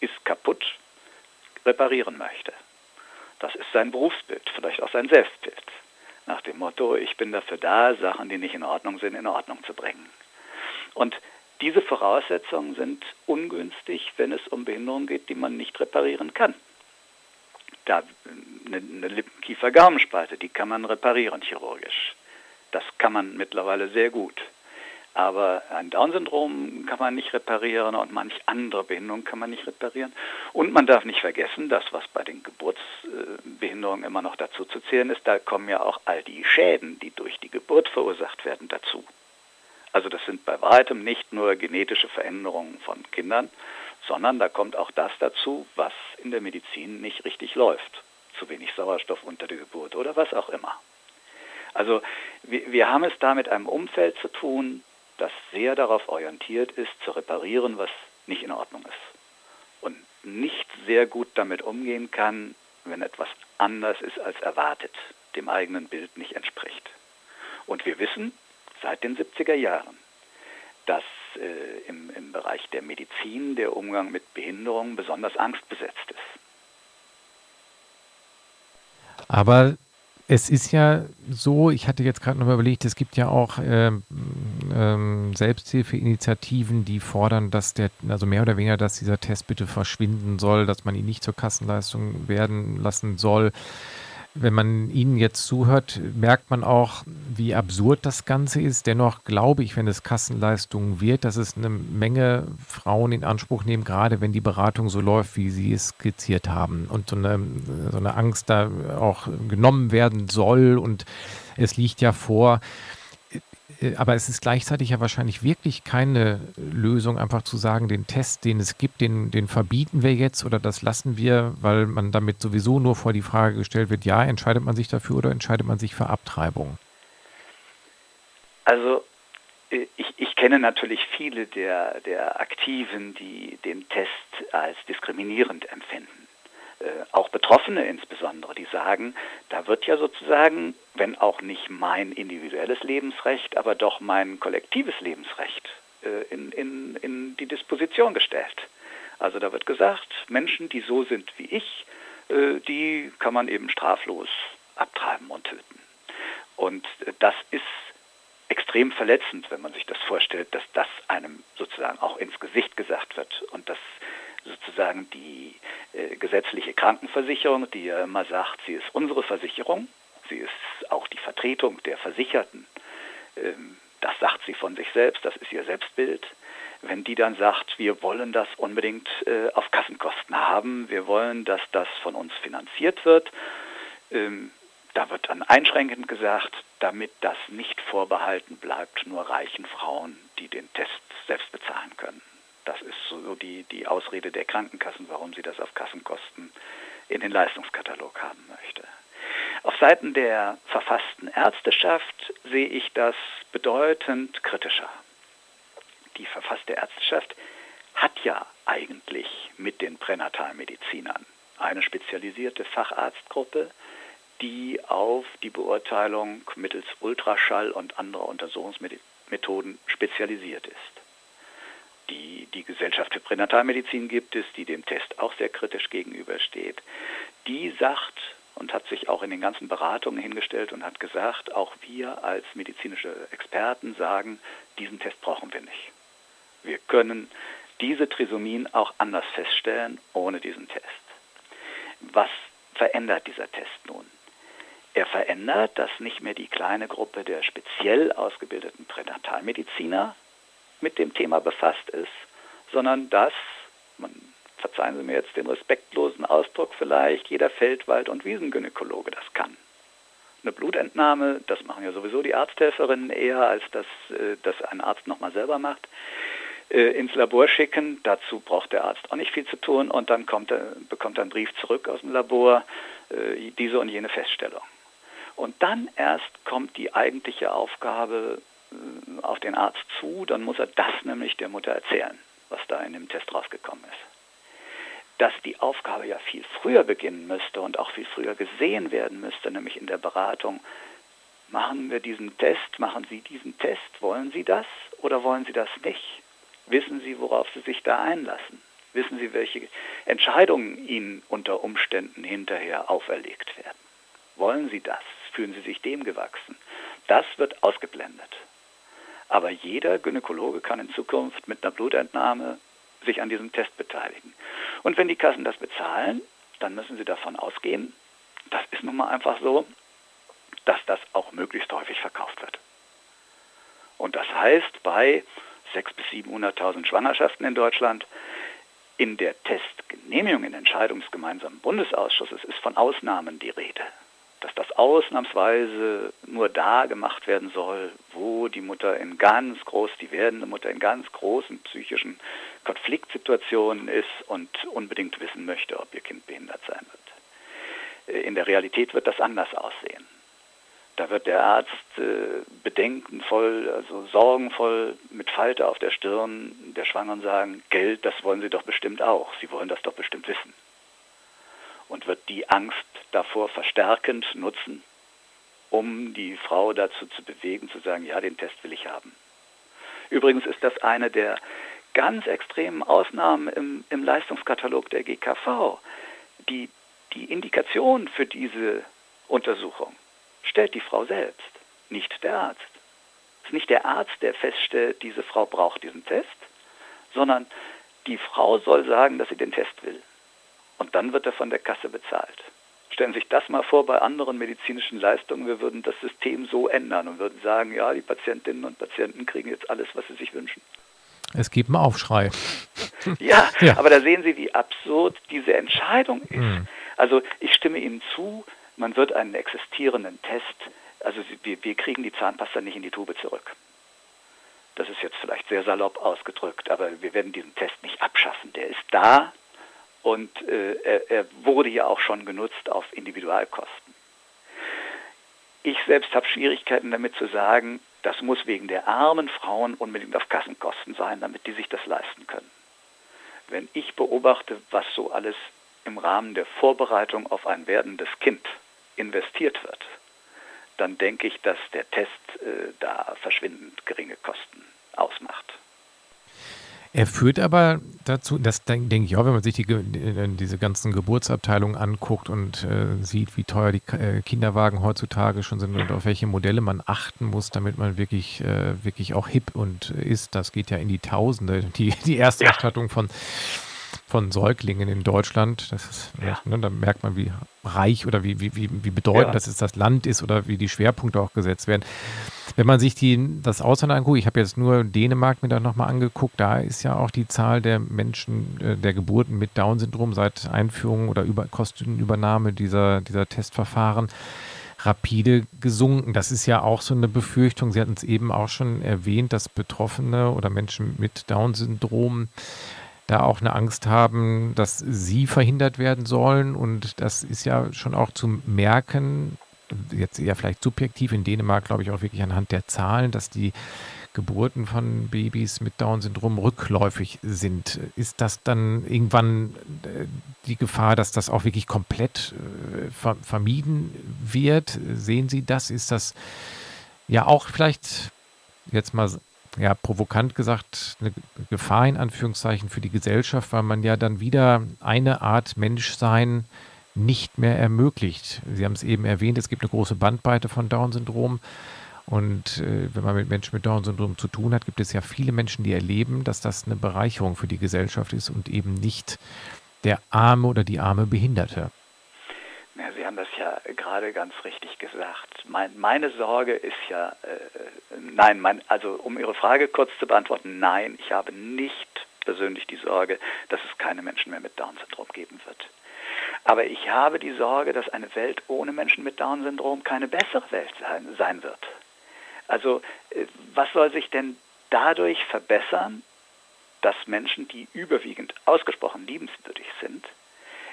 ist kaputt, reparieren möchte. Das ist sein Berufsbild, vielleicht auch sein Selbstbild. Nach dem Motto, ich bin dafür da, Sachen, die nicht in Ordnung sind, in Ordnung zu bringen. Und diese Voraussetzungen sind ungünstig, wenn es um Behinderungen geht, die man nicht reparieren kann. Da eine, Lippenkiefer-Gaumenspalte, die kann man reparieren chirurgisch. Das kann man mittlerweile sehr gut. Aber ein Down-Syndrom kann man nicht reparieren und manch andere Behinderungen kann man nicht reparieren. Und man darf nicht vergessen, das, was bei den Geburtsbehinderungen immer noch dazu zu zählen ist, da kommen ja auch all die Schäden, die durch die Geburt verursacht werden, dazu. Also das sind bei weitem nicht nur genetische Veränderungen von Kindern, sondern da kommt auch das dazu, was in der Medizin nicht richtig läuft. Zu wenig Sauerstoff unter der Geburt oder was auch immer. Also wir, wir haben es da mit einem Umfeld zu tun, das sehr darauf orientiert ist, zu reparieren, was nicht in Ordnung ist. Und nicht sehr gut damit umgehen kann, wenn etwas anders ist als erwartet, dem eigenen Bild nicht entspricht. Und wir wissen seit den 70er Jahren, dass äh, im, im Bereich der Medizin der Umgang mit Behinderungen besonders angstbesetzt ist. Aber es ist ja so, ich hatte jetzt gerade noch überlegt, es gibt ja auch ähm, ähm, Selbsthilfeinitiativen, die fordern, dass der, also mehr oder weniger, dass dieser Test bitte verschwinden soll, dass man ihn nicht zur Kassenleistung werden lassen soll. Wenn man Ihnen jetzt zuhört, merkt man auch, wie absurd das Ganze ist. Dennoch glaube ich, wenn es Kassenleistungen wird, dass es eine Menge Frauen in Anspruch nehmen, gerade wenn die Beratung so läuft, wie Sie es skizziert haben. Und so eine, so eine Angst da auch genommen werden soll. Und es liegt ja vor, aber es ist gleichzeitig ja wahrscheinlich wirklich keine Lösung, einfach zu sagen, den Test, den es gibt, den, den verbieten wir jetzt oder das lassen wir, weil man damit sowieso nur vor die Frage gestellt wird, ja, entscheidet man sich dafür oder entscheidet man sich für Abtreibung? Also äh, ich, ich kenne natürlich viele der, der Aktiven, die den Test als diskriminierend empfinden. Äh, auch Betroffene insbesondere, die sagen, da wird ja sozusagen, wenn auch nicht mein individuelles Lebensrecht, aber doch mein kollektives Lebensrecht äh, in, in, in die Disposition gestellt. Also da wird gesagt, Menschen, die so sind wie ich, äh, die kann man eben straflos abtreiben und töten. Und das ist extrem verletzend, wenn man sich das vorstellt, dass das einem sozusagen auch ins Gesicht gesagt wird und dass sozusagen die äh, gesetzliche Krankenversicherung, die ja immer sagt, sie ist unsere Versicherung, sie ist auch die Vertretung der Versicherten. Ähm, das sagt sie von sich selbst, das ist ihr Selbstbild. Wenn die dann sagt, wir wollen das unbedingt äh, auf Kassenkosten haben, wir wollen, dass das von uns finanziert wird, ähm, da wird dann einschränkend gesagt, damit das nicht vorbehalten bleibt nur reichen Frauen, die den Test selbst bezahlen können. Das ist so die, die Ausrede der Krankenkassen, warum sie das auf Kassenkosten in den Leistungskatalog haben möchte. Auf Seiten der verfassten Ärzteschaft sehe ich das bedeutend kritischer. Die verfasste Ärzteschaft hat ja eigentlich mit den Pränatalmedizinern eine spezialisierte Facharztgruppe, die auf die Beurteilung mittels Ultraschall und anderer Untersuchungsmethoden spezialisiert ist die, die Gesellschaft für Pränatalmedizin gibt es, die dem Test auch sehr kritisch gegenübersteht. Die sagt und hat sich auch in den ganzen Beratungen hingestellt und hat gesagt, auch wir als medizinische Experten sagen, diesen Test brauchen wir nicht. Wir können diese Trisomien auch anders feststellen ohne diesen Test. Was verändert dieser Test nun? Er verändert, dass nicht mehr die kleine Gruppe der speziell ausgebildeten Pränatalmediziner mit dem Thema befasst ist, sondern dass, man, verzeihen Sie mir jetzt den respektlosen Ausdruck vielleicht, jeder Feldwald- und Wiesengynäkologe das kann. Eine Blutentnahme, das machen ja sowieso die Arzthelferinnen eher, als dass äh, das ein Arzt nochmal selber macht, äh, ins Labor schicken. Dazu braucht der Arzt auch nicht viel zu tun und dann kommt bekommt er einen Brief zurück aus dem Labor, äh, diese und jene Feststellung. Und dann erst kommt die eigentliche Aufgabe auf den Arzt zu, dann muss er das nämlich der Mutter erzählen, was da in dem Test rausgekommen ist. Dass die Aufgabe ja viel früher beginnen müsste und auch viel früher gesehen werden müsste, nämlich in der Beratung, machen wir diesen Test, machen Sie diesen Test, wollen Sie das oder wollen Sie das nicht? Wissen Sie, worauf Sie sich da einlassen? Wissen Sie, welche Entscheidungen Ihnen unter Umständen hinterher auferlegt werden? Wollen Sie das? Fühlen Sie sich dem gewachsen? Das wird ausgeblendet. Aber jeder Gynäkologe kann in Zukunft mit einer Blutentnahme sich an diesem Test beteiligen. Und wenn die Kassen das bezahlen, dann müssen Sie davon ausgehen, das ist nun mal einfach so, dass das auch möglichst häufig verkauft wird. Und das heißt, bei 600.000 bis 700.000 Schwangerschaften in Deutschland, in der Testgenehmigung in Entscheidungsgemeinsamen Bundesausschusses ist von Ausnahmen die Rede. Dass das ausnahmsweise nur da gemacht werden soll, wo die Mutter in ganz groß, die werdende Mutter in ganz großen psychischen Konfliktsituationen ist und unbedingt wissen möchte, ob ihr Kind behindert sein wird. In der Realität wird das anders aussehen. Da wird der Arzt äh, bedenkenvoll, also sorgenvoll mit Falte auf der Stirn der Schwangeren sagen, Geld, das wollen Sie doch bestimmt auch. Sie wollen das doch bestimmt wissen. Und wird die Angst davor verstärkend nutzen, um die Frau dazu zu bewegen, zu sagen, ja, den Test will ich haben. Übrigens ist das eine der ganz extremen Ausnahmen im, im Leistungskatalog der GKV. Die, die Indikation für diese Untersuchung stellt die Frau selbst, nicht der Arzt. Es ist nicht der Arzt, der feststellt, diese Frau braucht diesen Test, sondern die Frau soll sagen, dass sie den Test will. Und dann wird er von der Kasse bezahlt. Stellen Sie sich das mal vor bei anderen medizinischen Leistungen. Wir würden das System so ändern und würden sagen, ja, die Patientinnen und Patienten kriegen jetzt alles, was sie sich wünschen. Es gibt einen Aufschrei. Ja, ja, aber da sehen Sie, wie absurd diese Entscheidung ist. Mhm. Also ich stimme Ihnen zu, man wird einen existierenden Test, also wir, wir kriegen die Zahnpasta nicht in die Tube zurück. Das ist jetzt vielleicht sehr salopp ausgedrückt, aber wir werden diesen Test nicht abschaffen. Der ist da und äh, er, er wurde ja auch schon genutzt auf Individualkosten. Ich selbst habe Schwierigkeiten damit zu sagen, das muss wegen der armen Frauen unbedingt auf Kassenkosten sein, damit die sich das leisten können. Wenn ich beobachte, was so alles im Rahmen der Vorbereitung auf ein werdendes Kind investiert wird, dann denke ich, dass der Test äh, da verschwindend geringe Kosten ausmacht. Er führt aber dazu, das denke ich auch, wenn man sich die, diese ganzen Geburtsabteilungen anguckt und äh, sieht, wie teuer die äh, Kinderwagen heutzutage schon sind und auf welche Modelle man achten muss, damit man wirklich, äh, wirklich auch hip und ist. Das geht ja in die Tausende. Die, die Ersterstattung ja. von von Säuglingen in Deutschland. Das ist, ja. ne, da merkt man, wie reich oder wie, wie, wie, wie bedeutend ja. das, ist, das Land ist oder wie die Schwerpunkte auch gesetzt werden. Wenn man sich die, das Ausland anguckt, ich habe jetzt nur Dänemark mir da nochmal angeguckt, da ist ja auch die Zahl der Menschen, äh, der Geburten mit Down-Syndrom seit Einführung oder Über Kostenübernahme dieser, dieser Testverfahren rapide gesunken. Das ist ja auch so eine Befürchtung. Sie hatten es eben auch schon erwähnt, dass Betroffene oder Menschen mit Down-Syndrom da auch eine Angst haben, dass sie verhindert werden sollen. Und das ist ja schon auch zu merken, jetzt eher vielleicht subjektiv in Dänemark, glaube ich, auch wirklich anhand der Zahlen, dass die Geburten von Babys mit Down-Syndrom rückläufig sind. Ist das dann irgendwann äh, die Gefahr, dass das auch wirklich komplett äh, vermieden wird? Sehen Sie das? Ist das ja auch vielleicht jetzt mal ja, provokant gesagt, eine Gefahr in Anführungszeichen für die Gesellschaft, weil man ja dann wieder eine Art Menschsein nicht mehr ermöglicht. Sie haben es eben erwähnt, es gibt eine große Bandbreite von Down-Syndrom. Und äh, wenn man mit Menschen mit Down-Syndrom zu tun hat, gibt es ja viele Menschen, die erleben, dass das eine Bereicherung für die Gesellschaft ist und eben nicht der arme oder die arme Behinderte. Ja, Sie haben das ja gerade ganz richtig gesagt. Mein, meine Sorge ist ja, äh, nein, mein, also um Ihre Frage kurz zu beantworten, nein, ich habe nicht persönlich die Sorge, dass es keine Menschen mehr mit Down-Syndrom geben wird. Aber ich habe die Sorge, dass eine Welt ohne Menschen mit Down-Syndrom keine bessere Welt sein, sein wird. Also äh, was soll sich denn dadurch verbessern, dass Menschen, die überwiegend ausgesprochen liebenswürdig sind,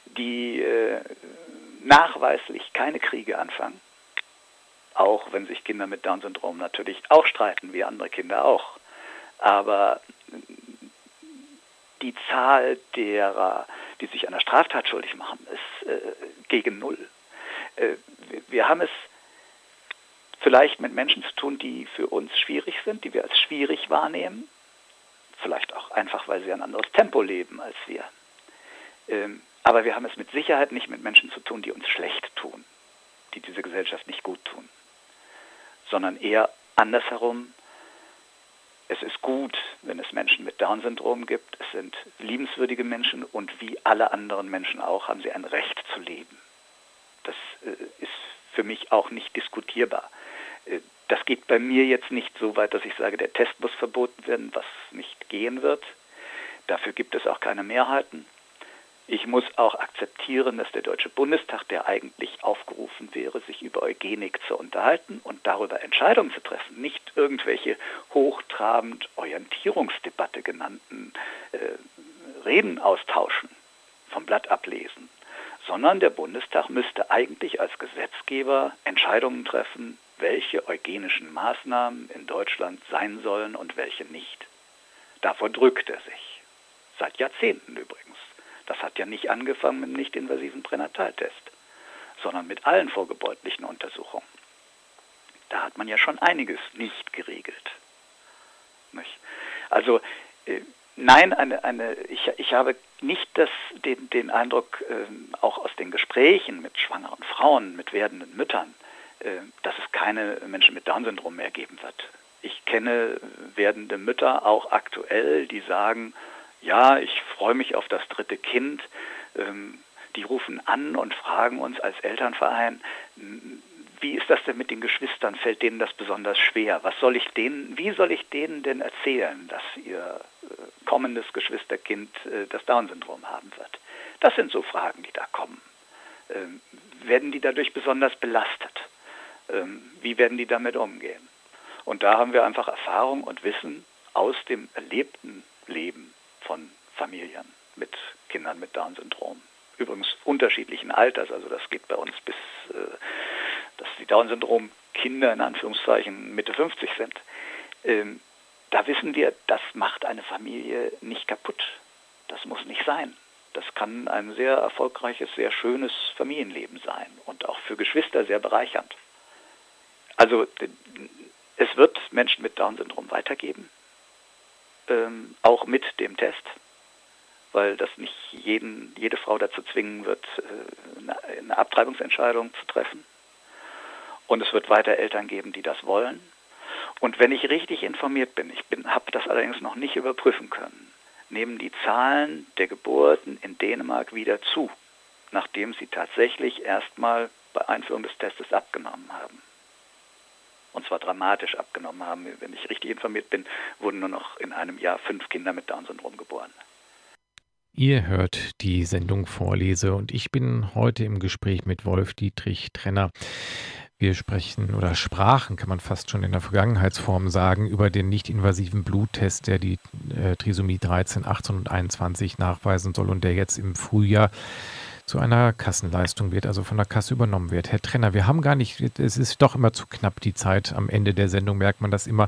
die äh, nachweislich keine Kriege anfangen, auch wenn sich Kinder mit Down-Syndrom natürlich auch streiten, wie andere Kinder auch. Aber die Zahl derer, die sich einer Straftat schuldig machen, ist äh, gegen Null. Äh, wir haben es vielleicht mit Menschen zu tun, die für uns schwierig sind, die wir als schwierig wahrnehmen. Vielleicht auch einfach, weil sie ein anderes Tempo leben als wir. Ähm, aber wir haben es mit Sicherheit nicht mit Menschen zu tun, die uns schlecht tun, die diese Gesellschaft nicht gut tun, sondern eher andersherum es ist gut, wenn es Menschen mit Down-Syndrom gibt. Es sind liebenswürdige Menschen und wie alle anderen Menschen auch haben sie ein Recht zu leben. Das äh, ist für mich auch nicht diskutierbar. Äh, das geht bei mir jetzt nicht so weit, dass ich sage, der Test muss verboten werden, was nicht gehen wird. Dafür gibt es auch keine Mehrheiten. Ich muss auch akzeptieren, dass der Deutsche Bundestag, der eigentlich aufgerufen wäre, sich über Eugenik zu unterhalten und darüber Entscheidungen zu treffen, nicht irgendwelche hochtrabend Orientierungsdebatte genannten äh, Reden austauschen, vom Blatt ablesen, sondern der Bundestag müsste eigentlich als Gesetzgeber Entscheidungen treffen, welche eugenischen Maßnahmen in Deutschland sein sollen und welche nicht. Davor drückt er sich. Seit Jahrzehnten übrigens. Das hat ja nicht angefangen mit dem nicht-invasiven Pränataltest, sondern mit allen vorgebräutlichen Untersuchungen. Da hat man ja schon einiges nicht geregelt. Also äh, nein, eine, eine, ich, ich habe nicht das, den, den Eindruck, äh, auch aus den Gesprächen mit schwangeren Frauen, mit werdenden Müttern, äh, dass es keine Menschen mit Down-Syndrom mehr geben wird. Ich kenne werdende Mütter auch aktuell, die sagen, ja, ich freue mich auf das dritte Kind. Ähm, die rufen an und fragen uns als Elternverein, wie ist das denn mit den Geschwistern? Fällt denen das besonders schwer? Was soll ich denen, wie soll ich denen denn erzählen, dass ihr äh, kommendes Geschwisterkind äh, das Down-Syndrom haben wird? Das sind so Fragen, die da kommen. Ähm, werden die dadurch besonders belastet? Ähm, wie werden die damit umgehen? Und da haben wir einfach Erfahrung und Wissen aus dem erlebten Leben von Familien mit Kindern mit Down-Syndrom. Übrigens unterschiedlichen Alters, also das geht bei uns bis, äh, dass die Down-Syndrom-Kinder in Anführungszeichen Mitte 50 sind. Ähm, da wissen wir, das macht eine Familie nicht kaputt. Das muss nicht sein. Das kann ein sehr erfolgreiches, sehr schönes Familienleben sein und auch für Geschwister sehr bereichernd. Also es wird Menschen mit Down-Syndrom weitergeben ähm, auch mit dem Test, weil das nicht jeden, jede Frau dazu zwingen wird, äh, eine Abtreibungsentscheidung zu treffen. Und es wird weiter Eltern geben, die das wollen. Und wenn ich richtig informiert bin, ich habe das allerdings noch nicht überprüfen können, nehmen die Zahlen der Geburten in Dänemark wieder zu, nachdem sie tatsächlich erstmal bei Einführung des Testes abgenommen haben und zwar dramatisch abgenommen haben. Wenn ich richtig informiert bin, wurden nur noch in einem Jahr fünf Kinder mit Down-Syndrom geboren. Ihr hört die Sendung Vorlese und ich bin heute im Gespräch mit Wolf Dietrich Trenner. Wir sprechen oder sprachen, kann man fast schon in der Vergangenheitsform sagen, über den nicht-invasiven Bluttest, der die äh, Trisomie 13, 18 und 21 nachweisen soll und der jetzt im Frühjahr zu einer Kassenleistung wird, also von der Kasse übernommen wird. Herr Trenner, wir haben gar nicht, es ist doch immer zu knapp die Zeit. Am Ende der Sendung merkt man das immer.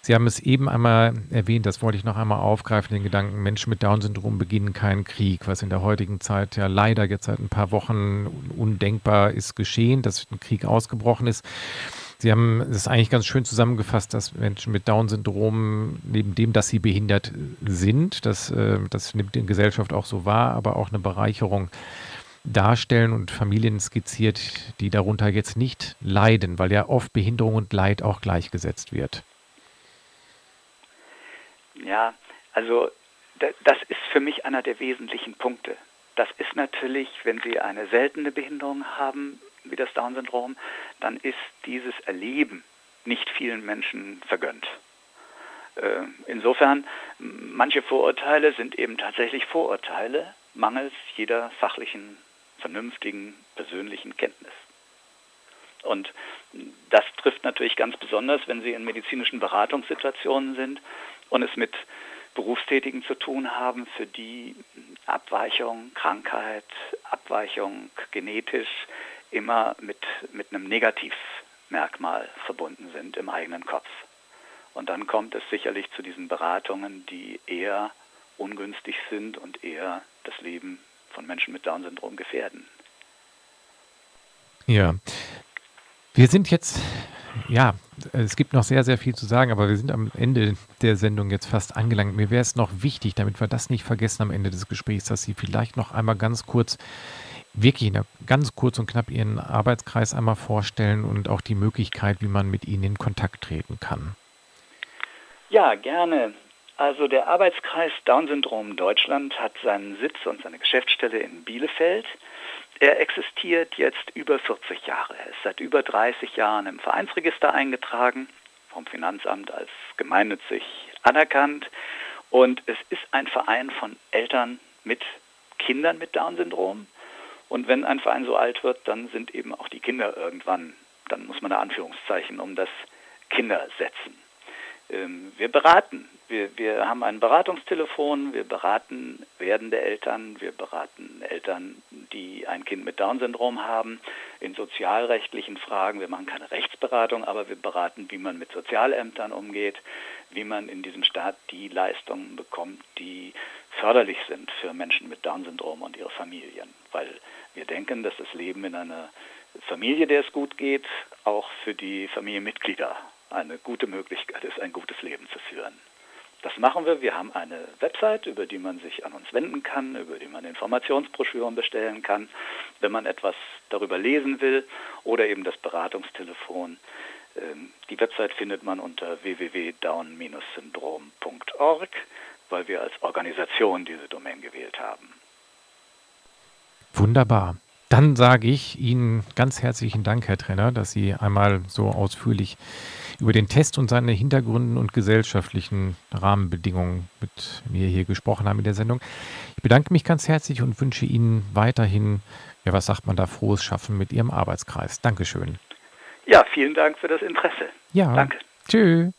Sie haben es eben einmal erwähnt, das wollte ich noch einmal aufgreifen, den Gedanken, Menschen mit Down-Syndrom beginnen keinen Krieg, was in der heutigen Zeit ja leider jetzt seit ein paar Wochen undenkbar ist geschehen, dass ein Krieg ausgebrochen ist. Sie haben es eigentlich ganz schön zusammengefasst, dass Menschen mit Down-Syndrom, neben dem, dass sie behindert sind, das, äh, das nimmt die Gesellschaft auch so wahr, aber auch eine Bereicherung darstellen und Familien skizziert, die darunter jetzt nicht leiden, weil ja oft Behinderung und Leid auch gleichgesetzt wird. Ja, also das ist für mich einer der wesentlichen Punkte. Das ist natürlich, wenn Sie eine seltene Behinderung haben, wie das Down-Syndrom, dann ist dieses Erleben nicht vielen Menschen vergönnt. Äh, insofern, manche Vorurteile sind eben tatsächlich Vorurteile, mangels jeder fachlichen vernünftigen persönlichen Kenntnis. Und das trifft natürlich ganz besonders, wenn Sie in medizinischen Beratungssituationen sind und es mit Berufstätigen zu tun haben, für die Abweichung, Krankheit, Abweichung genetisch immer mit, mit einem Negativmerkmal verbunden sind im eigenen Kopf. Und dann kommt es sicherlich zu diesen Beratungen, die eher ungünstig sind und eher das Leben von Menschen mit Down-Syndrom gefährden. Ja. Wir sind jetzt, ja, es gibt noch sehr, sehr viel zu sagen, aber wir sind am Ende der Sendung jetzt fast angelangt. Mir wäre es noch wichtig, damit wir das nicht vergessen am Ende des Gesprächs, dass Sie vielleicht noch einmal ganz kurz, wirklich ganz kurz und knapp Ihren Arbeitskreis einmal vorstellen und auch die Möglichkeit, wie man mit Ihnen in Kontakt treten kann. Ja, gerne. Also der Arbeitskreis Down-Syndrom Deutschland hat seinen Sitz und seine Geschäftsstelle in Bielefeld. Er existiert jetzt über 40 Jahre. Er ist seit über 30 Jahren im Vereinsregister eingetragen, vom Finanzamt als gemeinnützig anerkannt. Und es ist ein Verein von Eltern mit Kindern mit Down-Syndrom. Und wenn ein Verein so alt wird, dann sind eben auch die Kinder irgendwann, dann muss man da Anführungszeichen um das Kinder setzen. Ähm, wir beraten. Wir, wir haben ein Beratungstelefon, wir beraten werdende Eltern, wir beraten Eltern, die ein Kind mit Down-Syndrom haben, in sozialrechtlichen Fragen. Wir machen keine Rechtsberatung, aber wir beraten, wie man mit Sozialämtern umgeht, wie man in diesem Staat die Leistungen bekommt, die förderlich sind für Menschen mit Down-Syndrom und ihre Familien. Weil wir denken, dass das Leben in einer Familie, der es gut geht, auch für die Familienmitglieder eine gute Möglichkeit ist, ein gutes Leben zu führen. Das machen wir. Wir haben eine Website, über die man sich an uns wenden kann, über die man Informationsbroschüren bestellen kann, wenn man etwas darüber lesen will, oder eben das Beratungstelefon. Ähm, die Website findet man unter www.down-syndrom.org, weil wir als Organisation diese Domain gewählt haben. Wunderbar. Dann sage ich Ihnen ganz herzlichen Dank, Herr Trenner, dass Sie einmal so ausführlich über den Test und seine Hintergründe und gesellschaftlichen Rahmenbedingungen mit mir hier gesprochen haben in der Sendung. Ich bedanke mich ganz herzlich und wünsche Ihnen weiterhin, ja, was sagt man da, frohes Schaffen mit Ihrem Arbeitskreis. Dankeschön. Ja, vielen Dank für das Interesse. Ja. Danke. Tschüss.